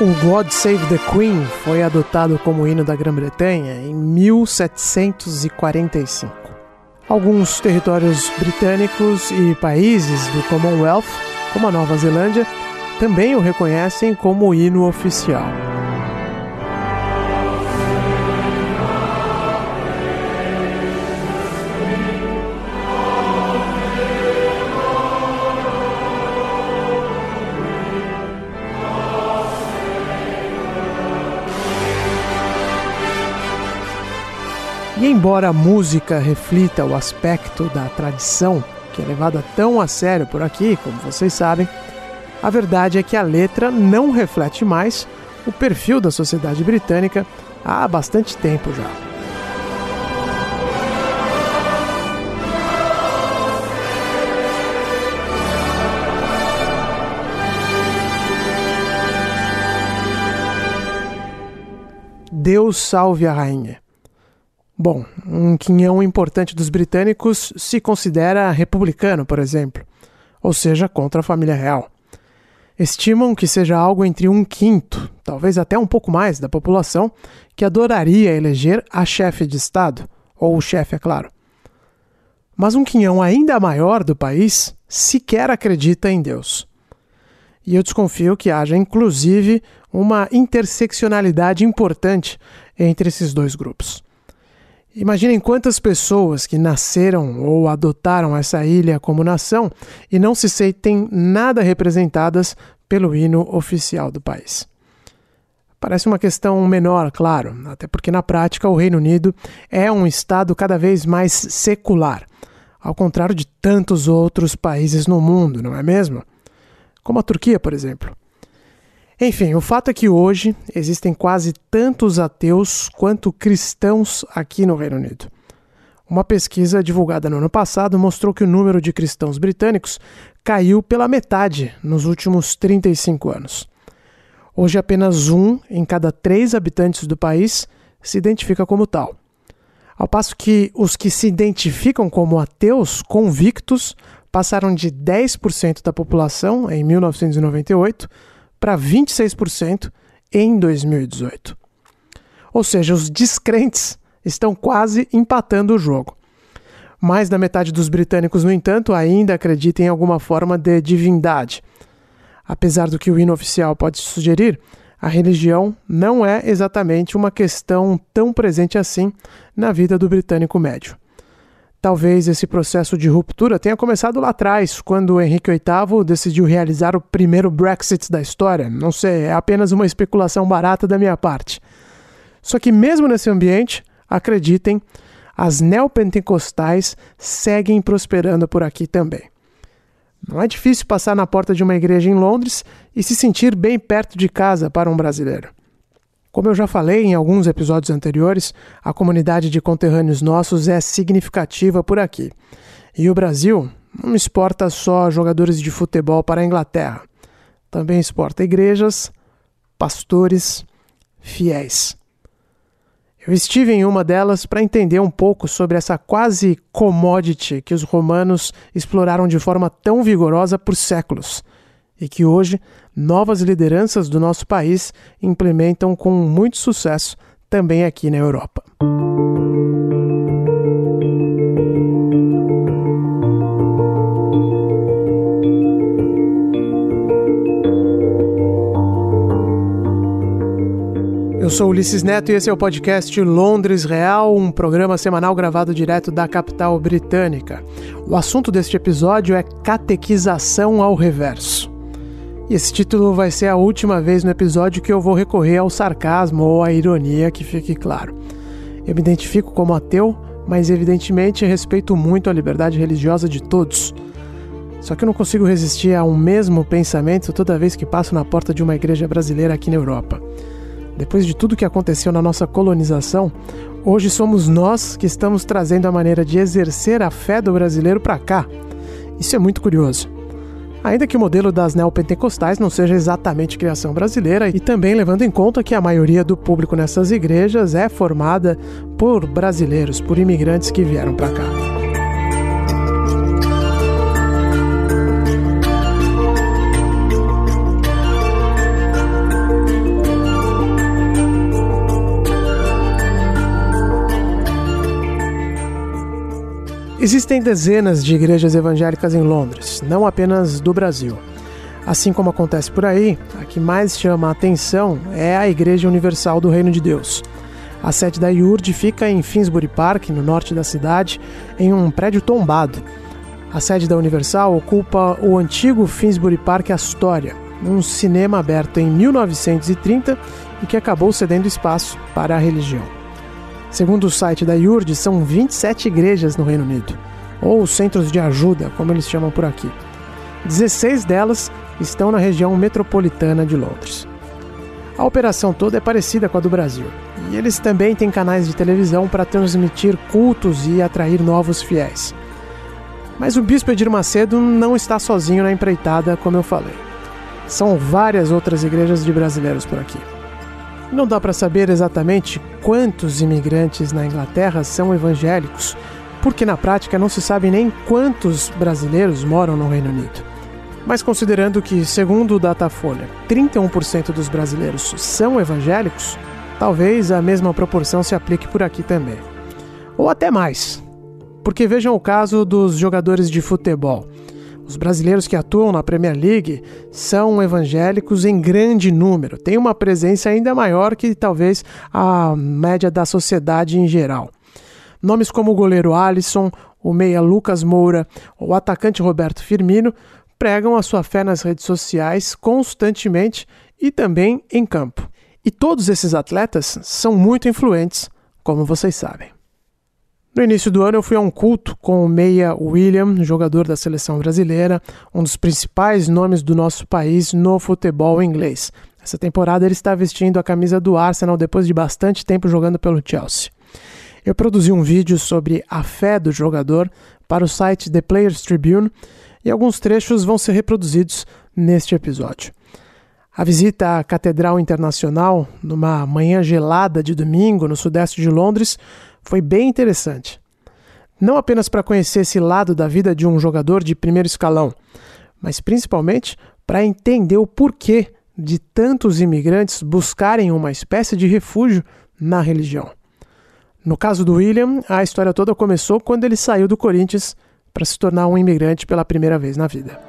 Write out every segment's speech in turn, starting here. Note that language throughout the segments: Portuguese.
O God Save the Queen foi adotado como hino da Grã-Bretanha em 1745. Alguns territórios britânicos e países do Commonwealth, como a Nova Zelândia, também o reconhecem como hino oficial. E embora a música reflita o aspecto da tradição, que é levada tão a sério por aqui, como vocês sabem, a verdade é que a letra não reflete mais o perfil da sociedade britânica há bastante tempo já. Deus salve a rainha. Bom, um quinhão importante dos britânicos se considera republicano, por exemplo, ou seja, contra a família real. Estimam que seja algo entre um quinto, talvez até um pouco mais, da população que adoraria eleger a chefe de Estado, ou o chefe, é claro. Mas um quinhão ainda maior do país sequer acredita em Deus. E eu desconfio que haja, inclusive, uma interseccionalidade importante entre esses dois grupos. Imaginem quantas pessoas que nasceram ou adotaram essa ilha como nação e não se sentem nada representadas pelo hino oficial do país. Parece uma questão menor, claro, até porque na prática o Reino Unido é um estado cada vez mais secular, ao contrário de tantos outros países no mundo, não é mesmo? Como a Turquia, por exemplo. Enfim, o fato é que hoje existem quase tantos ateus quanto cristãos aqui no Reino Unido. Uma pesquisa divulgada no ano passado mostrou que o número de cristãos britânicos caiu pela metade nos últimos 35 anos. Hoje, apenas um em cada três habitantes do país se identifica como tal. Ao passo que os que se identificam como ateus convictos passaram de 10% da população em 1998 para 26% em 2018. Ou seja, os descrentes estão quase empatando o jogo. Mais da metade dos britânicos, no entanto, ainda acredita em alguma forma de divindade. Apesar do que o hino oficial pode sugerir, a religião não é exatamente uma questão tão presente assim na vida do britânico médio. Talvez esse processo de ruptura tenha começado lá atrás, quando Henrique VIII decidiu realizar o primeiro Brexit da história. Não sei, é apenas uma especulação barata da minha parte. Só que, mesmo nesse ambiente, acreditem, as neopentecostais seguem prosperando por aqui também. Não é difícil passar na porta de uma igreja em Londres e se sentir bem perto de casa para um brasileiro. Como eu já falei em alguns episódios anteriores, a comunidade de conterrâneos nossos é significativa por aqui. E o Brasil não exporta só jogadores de futebol para a Inglaterra. Também exporta igrejas, pastores, fiéis. Eu estive em uma delas para entender um pouco sobre essa quase commodity que os romanos exploraram de forma tão vigorosa por séculos e que hoje novas lideranças do nosso país implementam com muito sucesso também aqui na Europa. Eu sou Ulisses Neto e esse é o podcast Londres Real, um programa semanal gravado direto da capital britânica. O assunto deste episódio é catequização ao reverso. E esse título vai ser a última vez no episódio que eu vou recorrer ao sarcasmo ou à ironia, que fique claro. Eu me identifico como ateu, mas evidentemente respeito muito a liberdade religiosa de todos. Só que eu não consigo resistir a um mesmo pensamento toda vez que passo na porta de uma igreja brasileira aqui na Europa. Depois de tudo que aconteceu na nossa colonização, hoje somos nós que estamos trazendo a maneira de exercer a fé do brasileiro para cá. Isso é muito curioso. Ainda que o modelo das neopentecostais não seja exatamente criação brasileira, e também levando em conta que a maioria do público nessas igrejas é formada por brasileiros, por imigrantes que vieram para cá. Existem dezenas de igrejas evangélicas em Londres, não apenas do Brasil. Assim como acontece por aí, a que mais chama a atenção é a Igreja Universal do Reino de Deus. A sede da IURD fica em Finsbury Park, no norte da cidade, em um prédio tombado. A sede da Universal ocupa o antigo Finsbury Park Astoria, um cinema aberto em 1930 e que acabou cedendo espaço para a religião. Segundo o site da IURD, são 27 igrejas no Reino Unido, ou centros de ajuda, como eles chamam por aqui. 16 delas estão na região metropolitana de Londres. A operação toda é parecida com a do Brasil, e eles também têm canais de televisão para transmitir cultos e atrair novos fiéis. Mas o bispo Edir Macedo não está sozinho na empreitada, como eu falei. São várias outras igrejas de brasileiros por aqui. Não dá para saber exatamente quantos imigrantes na Inglaterra são evangélicos, porque na prática não se sabe nem quantos brasileiros moram no Reino Unido. Mas considerando que, segundo o Datafolha, 31% dos brasileiros são evangélicos, talvez a mesma proporção se aplique por aqui também. Ou até mais. Porque vejam o caso dos jogadores de futebol. Os brasileiros que atuam na Premier League são evangélicos em grande número, têm uma presença ainda maior que talvez a média da sociedade em geral. Nomes como o goleiro Alisson, o meia Lucas Moura, o atacante Roberto Firmino pregam a sua fé nas redes sociais constantemente e também em campo. E todos esses atletas são muito influentes, como vocês sabem. No início do ano eu fui a um culto com o meia William, jogador da seleção brasileira, um dos principais nomes do nosso país no futebol inglês. Essa temporada ele está vestindo a camisa do Arsenal depois de bastante tempo jogando pelo Chelsea. Eu produzi um vídeo sobre a fé do jogador para o site The Players Tribune e alguns trechos vão ser reproduzidos neste episódio. A visita à Catedral Internacional, numa manhã gelada de domingo no sudeste de Londres, foi bem interessante. Não apenas para conhecer esse lado da vida de um jogador de primeiro escalão, mas principalmente para entender o porquê de tantos imigrantes buscarem uma espécie de refúgio na religião. No caso do William, a história toda começou quando ele saiu do Corinthians para se tornar um imigrante pela primeira vez na vida.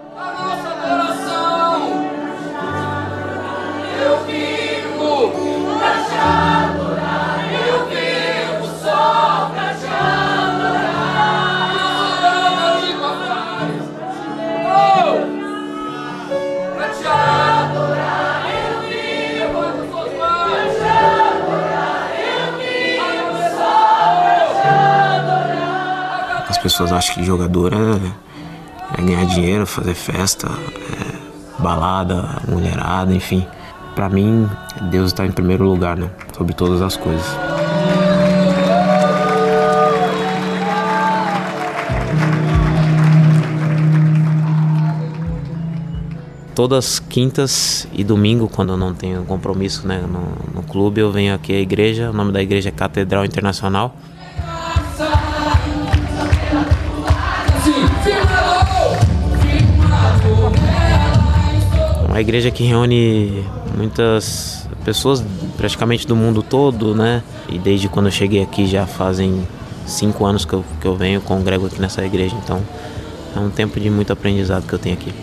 Pessoas acham que jogador é, é ganhar dinheiro, fazer festa, é balada, mulherada, enfim. Para mim, Deus está em primeiro lugar, né? Sobre todas as coisas. todas quintas e domingo, quando eu não tenho compromisso né, no, no, clube, eu venho aqui à igreja. O nome da igreja é Catedral Internacional. Uma igreja que reúne muitas pessoas praticamente do mundo todo, né? E desde quando eu cheguei aqui já fazem cinco anos que eu, que eu venho, congrego aqui nessa igreja, então é um tempo de muito aprendizado que eu tenho aqui.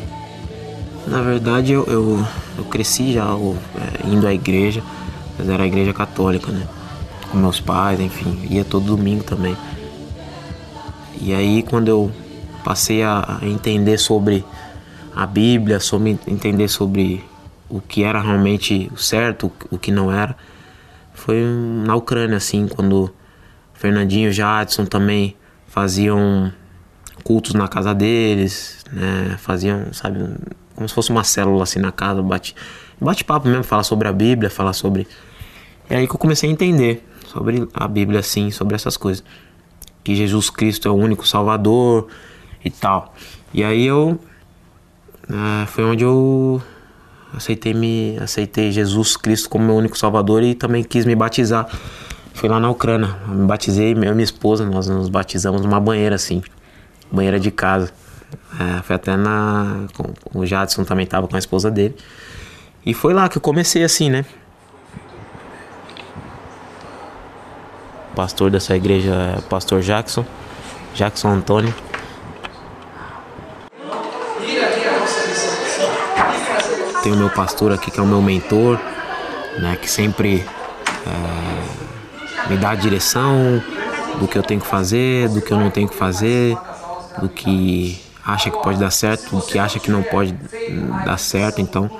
Na verdade, eu, eu, eu cresci já eu, é, indo à igreja, mas era a igreja católica, né? Com meus pais, enfim, ia todo domingo também. E aí, quando eu passei a entender sobre a Bíblia, sobre entender sobre o que era realmente certo, o que não era. Foi na Ucrânia, assim, quando Fernandinho e Jadson também faziam cultos na casa deles, né? Faziam, sabe, como se fosse uma célula assim na casa, bate, bate papo mesmo, falar sobre a Bíblia, falar sobre. É aí que eu comecei a entender sobre a Bíblia, assim, sobre essas coisas. Que Jesus Cristo é o único Salvador e tal. E aí eu. É, foi onde eu aceitei me aceitei Jesus Cristo como meu único Salvador e também quis me batizar. Fui lá na Ucrânia, me batizei, eu e minha esposa, nós nos batizamos numa banheira assim banheira de casa. É, foi até na. Com, o Jadson também estava com a esposa dele. E foi lá que eu comecei assim, né? O pastor dessa igreja é o pastor Jackson, Jackson Antônio. Tem o meu pastor aqui que é o meu mentor, né? Que sempre é, me dá a direção do que eu tenho que fazer, do que eu não tenho que fazer do que acha que pode dar certo, do que acha que não pode dar certo. Então,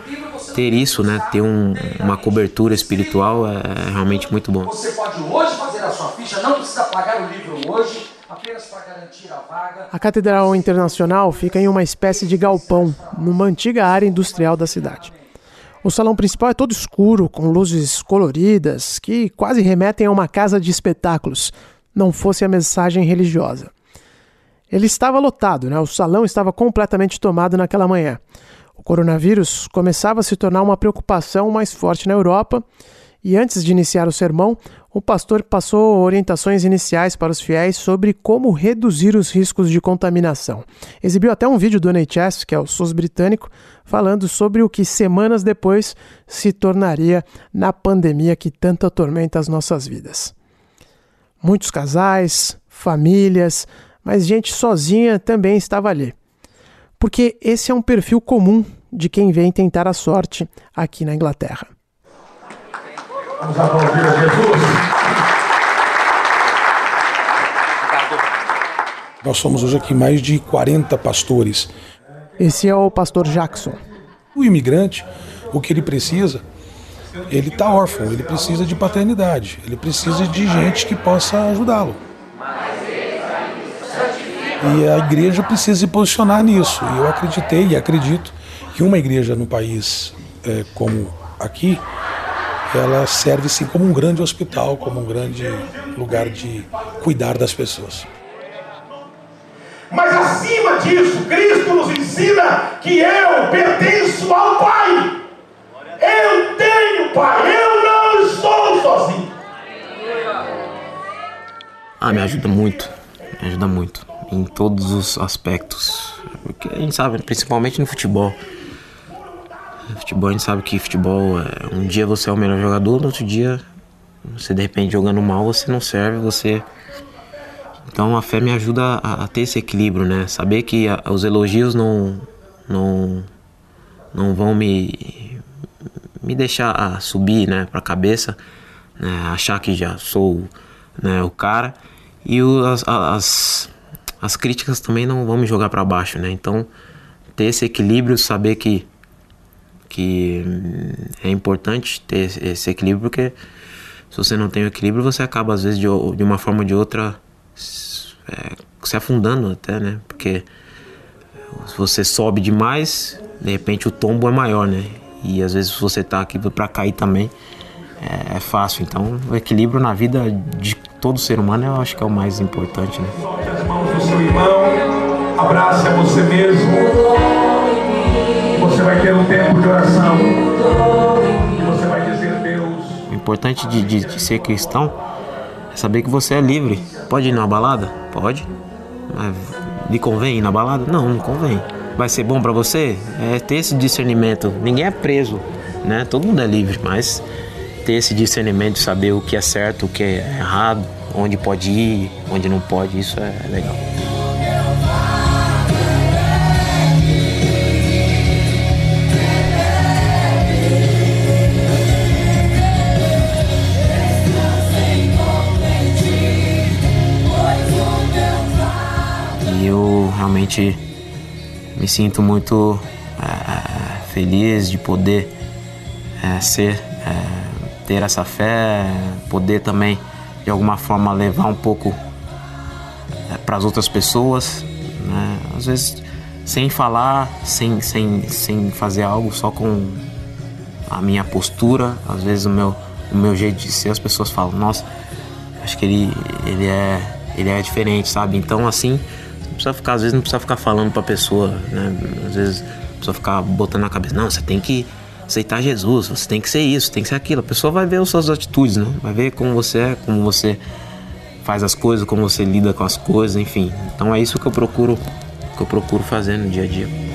ter isso, né, ter um, uma cobertura espiritual é, é realmente muito bom. Você pode hoje fazer a sua ficha, não precisa pagar o livro hoje. A Catedral Internacional fica em uma espécie de galpão, numa antiga área industrial da cidade. O salão principal é todo escuro, com luzes coloridas, que quase remetem a uma casa de espetáculos, não fosse a mensagem religiosa. Ele estava lotado, né? o salão estava completamente tomado naquela manhã. O coronavírus começava a se tornar uma preocupação mais forte na Europa e antes de iniciar o sermão, o pastor passou orientações iniciais para os fiéis sobre como reduzir os riscos de contaminação. Exibiu até um vídeo do NHS, que é o SUS britânico, falando sobre o que semanas depois se tornaria na pandemia que tanto atormenta as nossas vidas. Muitos casais, famílias, mas gente sozinha também estava ali. Porque esse é um perfil comum de quem vem tentar a sorte aqui na Inglaterra. Vamos aplaudir a Jesus. Nós somos hoje aqui mais de 40 pastores. Esse é o pastor Jackson. O imigrante, o que ele precisa, ele está órfão, ele precisa de paternidade, ele precisa de gente que possa ajudá-lo. E a igreja precisa se posicionar nisso. E eu acreditei e acredito que uma igreja no país é, como aqui, ela serve sim como um grande hospital, como um grande lugar de cuidar das pessoas. Mas acima disso, Cristo nos ensina que eu pertenço ao Pai. Eu tenho Pai, eu não estou sozinho. Ah, me ajuda muito, me ajuda muito em todos os aspectos. Porque a gente sabe, principalmente no futebol. Futebol a gente sabe que futebol é, um dia você é o melhor jogador, no outro dia você de repente jogando mal, você não serve, você então a fé me ajuda a, a ter esse equilíbrio, né? Saber que a, os elogios não não não vão me me deixar subir, né, para a cabeça, né? achar que já sou né, o cara e o, as, as as críticas também não vão me jogar para baixo, né? Então, ter esse equilíbrio, saber que que é importante ter esse equilíbrio, porque se você não tem o equilíbrio, você acaba às vezes de, de uma forma ou de outra é, se afundando até, né? Porque se você sobe demais, de repente o tombo é maior, né? E às vezes se você tá aqui para cair também, é, é, fácil. Então, o equilíbrio na vida de todo ser humano eu acho que é o mais importante, né? as mãos do seu irmão, abrace a você mesmo. Você vai ter um tempo de oração. Você vai Deus. O importante de, de, de ser cristão é saber que você é livre. Pode ir na balada? Pode. Mas lhe convém ir na balada? Não, não convém. Vai ser bom para você? É ter esse discernimento. Ninguém é preso, né? Todo mundo é livre, mas ter esse discernimento saber o que é certo, o que é errado, onde pode ir, onde não pode, isso é legal. Eu realmente me sinto muito feliz de poder é, ser, é, ter essa fé, poder também de alguma forma levar um pouco é, para as outras pessoas, né? às vezes sem falar, sem, sem, sem fazer algo, só com a minha postura, às vezes o meu, o meu jeito de ser, as pessoas falam, nossa, acho que ele, ele, é, ele é diferente, sabe? Então assim, precisa ficar, às vezes não precisa ficar falando para a pessoa, né? Às vezes precisa ficar botando na cabeça, não, você tem que aceitar Jesus, você tem que ser isso, tem que ser aquilo. A pessoa vai ver as suas atitudes, né? Vai ver como você é, como você faz as coisas, como você lida com as coisas, enfim. Então é isso que eu procuro que eu procuro fazer no dia a dia.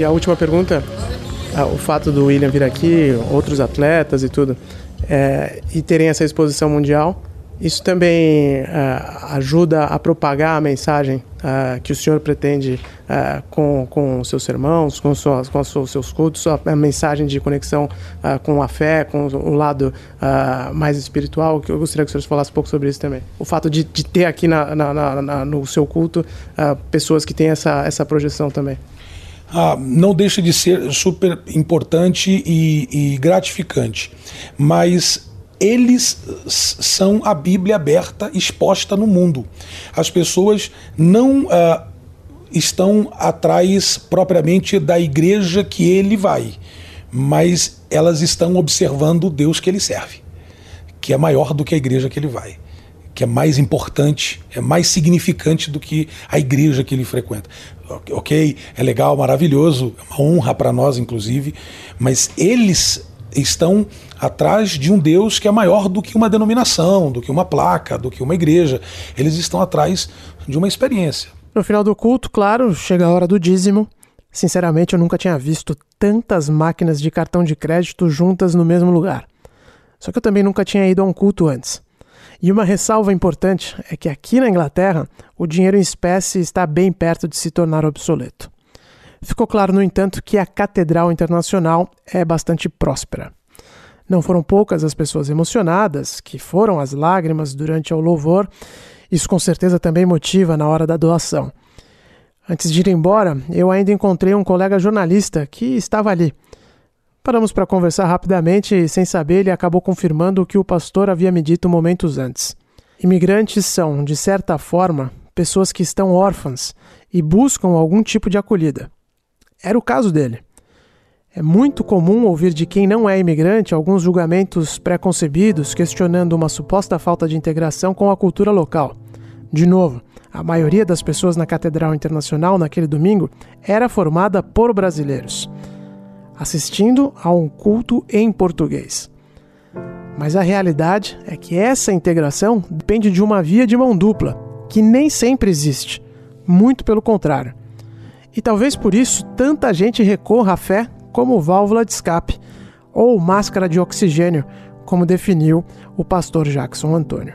E a última pergunta, ah, o fato do William vir aqui, outros atletas e tudo, é, e terem essa exposição mundial, isso também uh, ajuda a propagar a mensagem uh, que o senhor pretende com, com seus sermãos, com, suas, com os seus cultos, a mensagem de conexão com a fé, com o lado mais espiritual, que eu gostaria que o senhor falasse um pouco sobre isso também. O fato de, de ter aqui na, na, na, no seu culto pessoas que têm essa, essa projeção também. Ah, não deixa de ser super importante e, e gratificante, mas eles são a Bíblia aberta, exposta no mundo. As pessoas não uh, estão atrás propriamente da igreja que ele vai, mas elas estão observando o Deus que ele serve, que é maior do que a igreja que ele vai, que é mais importante, é mais significante do que a igreja que ele frequenta. Ok, é legal, maravilhoso, é uma honra para nós, inclusive, mas eles estão atrás de um Deus que é maior do que uma denominação, do que uma placa, do que uma igreja. Eles estão atrás de uma experiência. No final do culto, claro, chega a hora do dízimo. Sinceramente, eu nunca tinha visto tantas máquinas de cartão de crédito juntas no mesmo lugar. Só que eu também nunca tinha ido a um culto antes. E uma ressalva importante é que aqui na Inglaterra, o dinheiro em espécie está bem perto de se tornar obsoleto. Ficou claro, no entanto, que a Catedral Internacional é bastante próspera. Não foram poucas as pessoas emocionadas, que foram as lágrimas durante o louvor. Isso com certeza também motiva na hora da doação. Antes de ir embora, eu ainda encontrei um colega jornalista que estava ali. Paramos para conversar rapidamente e, sem saber, ele acabou confirmando o que o pastor havia me dito momentos antes. Imigrantes são, de certa forma, pessoas que estão órfãs e buscam algum tipo de acolhida. Era o caso dele. É muito comum ouvir de quem não é imigrante alguns julgamentos preconcebidos questionando uma suposta falta de integração com a cultura local. De novo, a maioria das pessoas na Catedral Internacional naquele domingo era formada por brasileiros, assistindo a um culto em português. Mas a realidade é que essa integração depende de uma via de mão dupla, que nem sempre existe. Muito pelo contrário. E talvez por isso tanta gente recorra à fé como válvula de escape ou máscara de oxigênio, como definiu o pastor Jackson Antônio.